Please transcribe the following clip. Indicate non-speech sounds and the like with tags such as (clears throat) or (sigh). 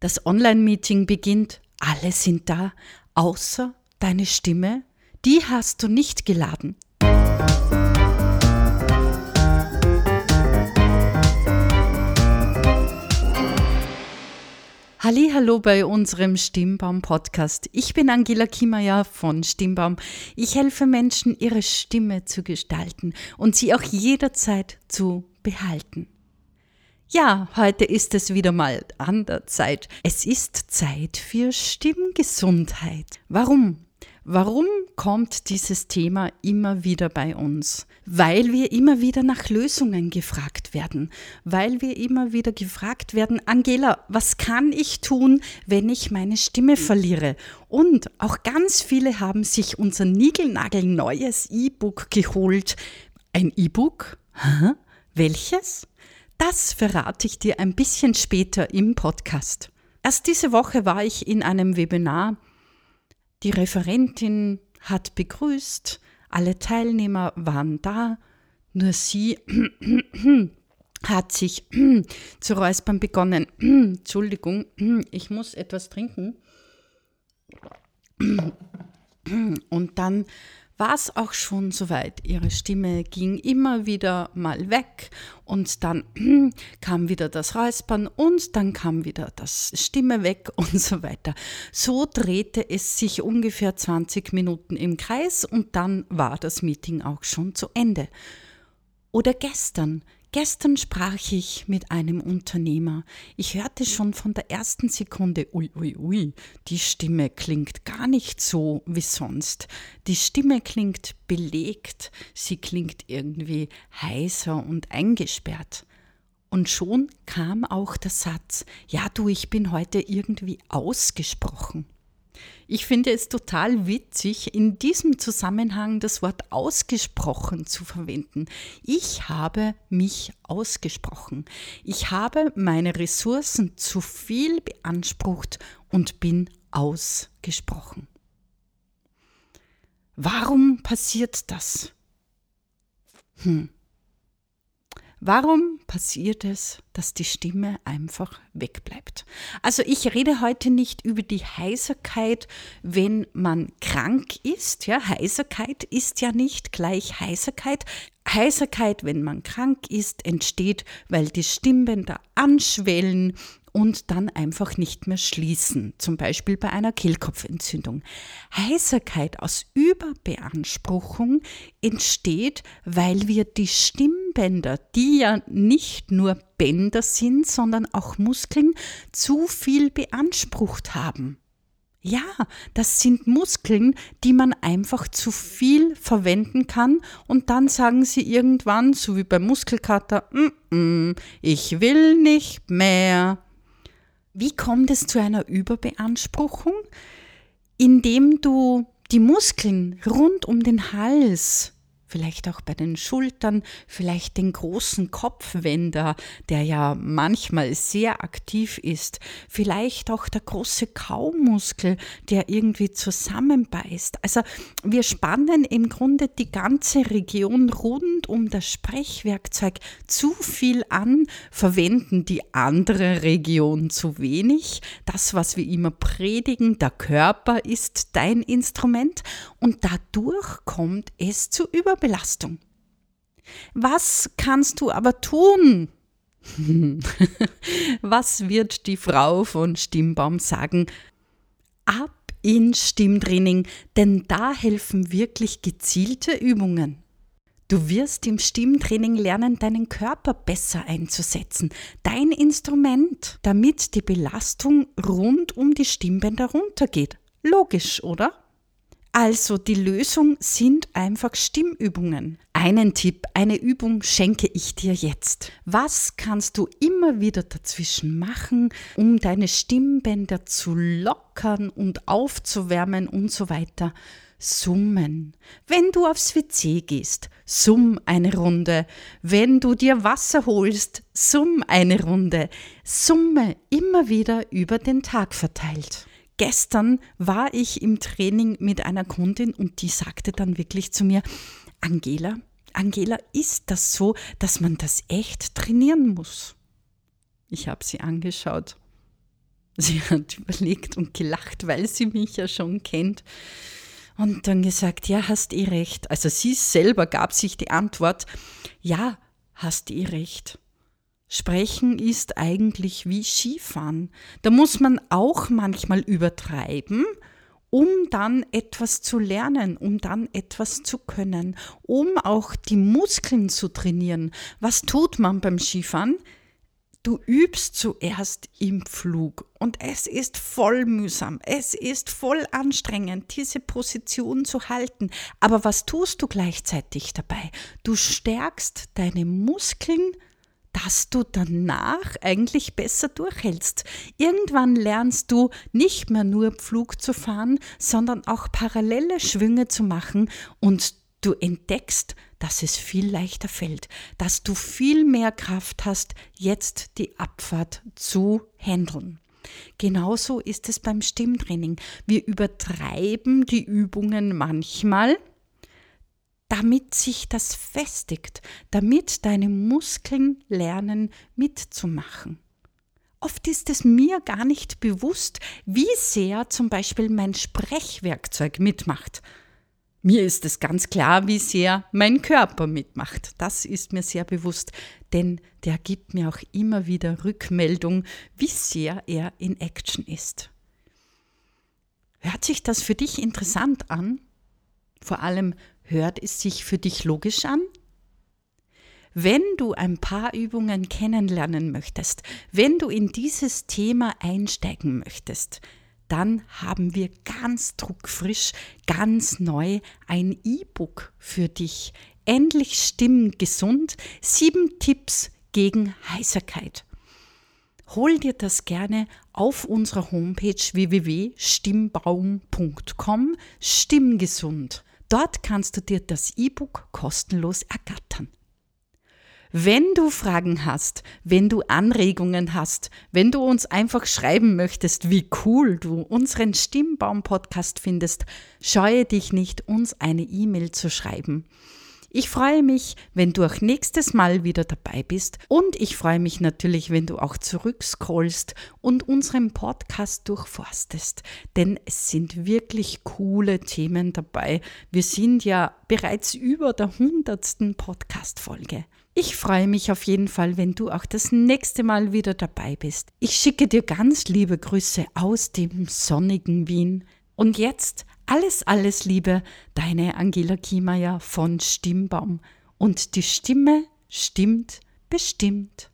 Das Online-Meeting beginnt, alle sind da, außer deine Stimme, die hast du nicht geladen. Hallo bei unserem Stimmbaum Podcast. Ich bin Angela Kiemeyer von Stimmbaum. Ich helfe Menschen, ihre Stimme zu gestalten und sie auch jederzeit zu behalten. Ja, heute ist es wieder mal an der Zeit. Es ist Zeit für Stimmgesundheit. Warum? Warum kommt dieses Thema immer wieder bei uns? Weil wir immer wieder nach Lösungen gefragt werden, weil wir immer wieder gefragt werden, Angela, was kann ich tun, wenn ich meine Stimme verliere? Und auch ganz viele haben sich unser niegelnagelneues E-Book geholt. Ein E-Book? Welches? Das verrate ich dir ein bisschen später im Podcast. Erst diese Woche war ich in einem Webinar. Die Referentin hat begrüßt, alle Teilnehmer waren da, nur sie (clears throat) hat sich (clears throat) zu räuspern begonnen. (clears throat) Entschuldigung, ich muss etwas trinken. Und dann war es auch schon soweit. Ihre Stimme ging immer wieder mal weg und dann (clears throat) kam wieder das Räuspern und dann kam wieder das Stimme weg (laughs) und so weiter. So drehte es sich ungefähr 20 Minuten im Kreis und dann war das Meeting auch schon zu Ende. Oder gestern, Gestern sprach ich mit einem Unternehmer. Ich hörte schon von der ersten Sekunde, ui, ui, ui, die Stimme klingt gar nicht so wie sonst. Die Stimme klingt belegt, sie klingt irgendwie heiser und eingesperrt. Und schon kam auch der Satz, ja du, ich bin heute irgendwie ausgesprochen. Ich finde es total witzig, in diesem Zusammenhang das Wort ausgesprochen zu verwenden. Ich habe mich ausgesprochen. Ich habe meine Ressourcen zu viel beansprucht und bin ausgesprochen. Warum passiert das? Hm. Warum passiert es, dass die Stimme einfach wegbleibt? Also ich rede heute nicht über die Heiserkeit, wenn man krank ist. Ja, Heiserkeit ist ja nicht gleich Heiserkeit. Heiserkeit, wenn man krank ist, entsteht, weil die Stimmbänder anschwellen und dann einfach nicht mehr schließen, zum Beispiel bei einer Kehlkopfentzündung. Heiserkeit aus Überbeanspruchung entsteht, weil wir die Stimmbänder, die ja nicht nur Bänder sind, sondern auch Muskeln, zu viel beansprucht haben. Ja, das sind Muskeln, die man einfach zu viel verwenden kann und dann sagen sie irgendwann, so wie beim Muskelkater, mm -mm, ich will nicht mehr. Wie kommt es zu einer Überbeanspruchung? Indem du die Muskeln rund um den Hals vielleicht auch bei den Schultern, vielleicht den großen Kopfwender, der ja manchmal sehr aktiv ist, vielleicht auch der große Kaumuskel, der irgendwie zusammenbeißt. Also wir spannen im Grunde die ganze Region rund um das Sprechwerkzeug zu viel an, verwenden die andere Region zu wenig. Das, was wir immer predigen, der Körper ist dein Instrument und dadurch kommt es zu über Überbelastung. Was kannst du aber tun? (laughs) Was wird die Frau von Stimmbaum sagen? Ab in Stimmtraining, denn da helfen wirklich gezielte Übungen. Du wirst im Stimmtraining lernen, deinen Körper besser einzusetzen, dein Instrument, damit die Belastung rund um die Stimmbänder runtergeht. Logisch, oder? Also die Lösung sind einfach Stimmübungen. Einen Tipp, eine Übung schenke ich dir jetzt. Was kannst du immer wieder dazwischen machen, um deine Stimmbänder zu lockern und aufzuwärmen und so weiter? Summen. Wenn du aufs WC gehst, summ eine Runde. Wenn du dir Wasser holst, summ eine Runde. Summe immer wieder über den Tag verteilt gestern war ich im Training mit einer Kundin und die sagte dann wirklich zu mir, Angela, Angela, ist das so, dass man das echt trainieren muss? Ich habe sie angeschaut. Sie hat überlegt und gelacht, weil sie mich ja schon kennt. Und dann gesagt, ja, hast eh recht. Also sie selber gab sich die Antwort, ja, hast eh recht. Sprechen ist eigentlich wie Skifahren. Da muss man auch manchmal übertreiben, um dann etwas zu lernen, um dann etwas zu können, um auch die Muskeln zu trainieren. Was tut man beim Skifahren? Du übst zuerst im Flug und es ist voll mühsam, es ist voll anstrengend, diese Position zu halten. Aber was tust du gleichzeitig dabei? Du stärkst deine Muskeln, dass du danach eigentlich besser durchhältst. Irgendwann lernst du nicht mehr nur Pflug zu fahren, sondern auch parallele Schwünge zu machen und du entdeckst, dass es viel leichter fällt, dass du viel mehr Kraft hast, jetzt die Abfahrt zu handeln. Genauso ist es beim Stimmtraining. Wir übertreiben die Übungen manchmal, damit sich das festigt, damit deine Muskeln lernen mitzumachen. Oft ist es mir gar nicht bewusst, wie sehr zum Beispiel mein Sprechwerkzeug mitmacht. Mir ist es ganz klar, wie sehr mein Körper mitmacht. Das ist mir sehr bewusst, denn der gibt mir auch immer wieder Rückmeldung, wie sehr er in Action ist. Hört sich das für dich interessant an? Vor allem hört es sich für dich logisch an? Wenn du ein paar Übungen kennenlernen möchtest, wenn du in dieses Thema einsteigen möchtest, dann haben wir ganz druckfrisch, ganz neu ein E-Book für dich. Endlich Stimmen gesund, sieben Tipps gegen Heiserkeit. Hol dir das gerne auf unserer Homepage www.stimmbaum.com Stimmgesund. Dort kannst du dir das E-Book kostenlos ergattern. Wenn du Fragen hast, wenn du Anregungen hast, wenn du uns einfach schreiben möchtest, wie cool du unseren Stimmbaum-Podcast findest, scheue dich nicht, uns eine E-Mail zu schreiben. Ich freue mich, wenn du auch nächstes Mal wieder dabei bist und ich freue mich natürlich, wenn du auch zurückscrollst und unseren Podcast durchforstest, denn es sind wirklich coole Themen dabei. Wir sind ja bereits über der hundertsten Podcast-Folge. Ich freue mich auf jeden Fall, wenn du auch das nächste Mal wieder dabei bist. Ich schicke dir ganz liebe Grüße aus dem sonnigen Wien. Und jetzt alles, alles Liebe, deine Angela Kiemeyer von Stimmbaum. Und die Stimme stimmt bestimmt.